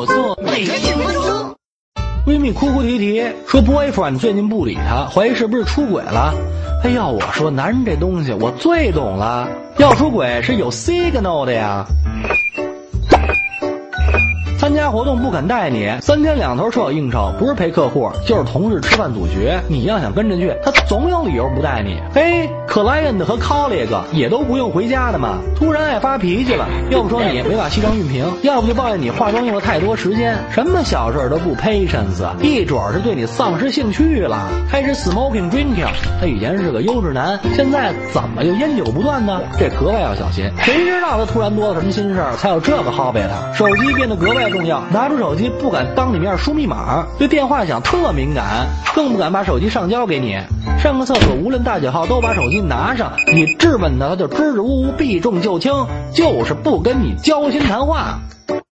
我做，每天几分钟。闺蜜哭哭啼啼说，boyfriend 最近不理她，怀疑是不是出轨了。哎要我说，男人这东西我最懂了，要出轨是有 signal 的呀。参加活动不肯带你，三天两头说有应酬，不是陪客户就是同事吃饭组局。你要想跟着去，他总有理由不带你。嘿，client 和 colleague 也都不用回家的嘛。突然爱发脾气了，要不说你没把西装熨平，要不就抱怨你化妆用了太多时间。什么小事都不 patience，一准儿是对你丧失兴趣了，开始 smoking drinking。他以前是个优质男，现在怎么就烟酒不断呢？这格外要小心。谁知道他突然多了什么心事儿，才有这个 hobby？他手机变得格外。重要，拿出手机不敢当你面输密码，对电话响特敏感，更不敢把手机上交给你。上个厕所无论大小号都把手机拿上，你质问他他就支支吾吾，避重就轻，就是不跟你交心谈话。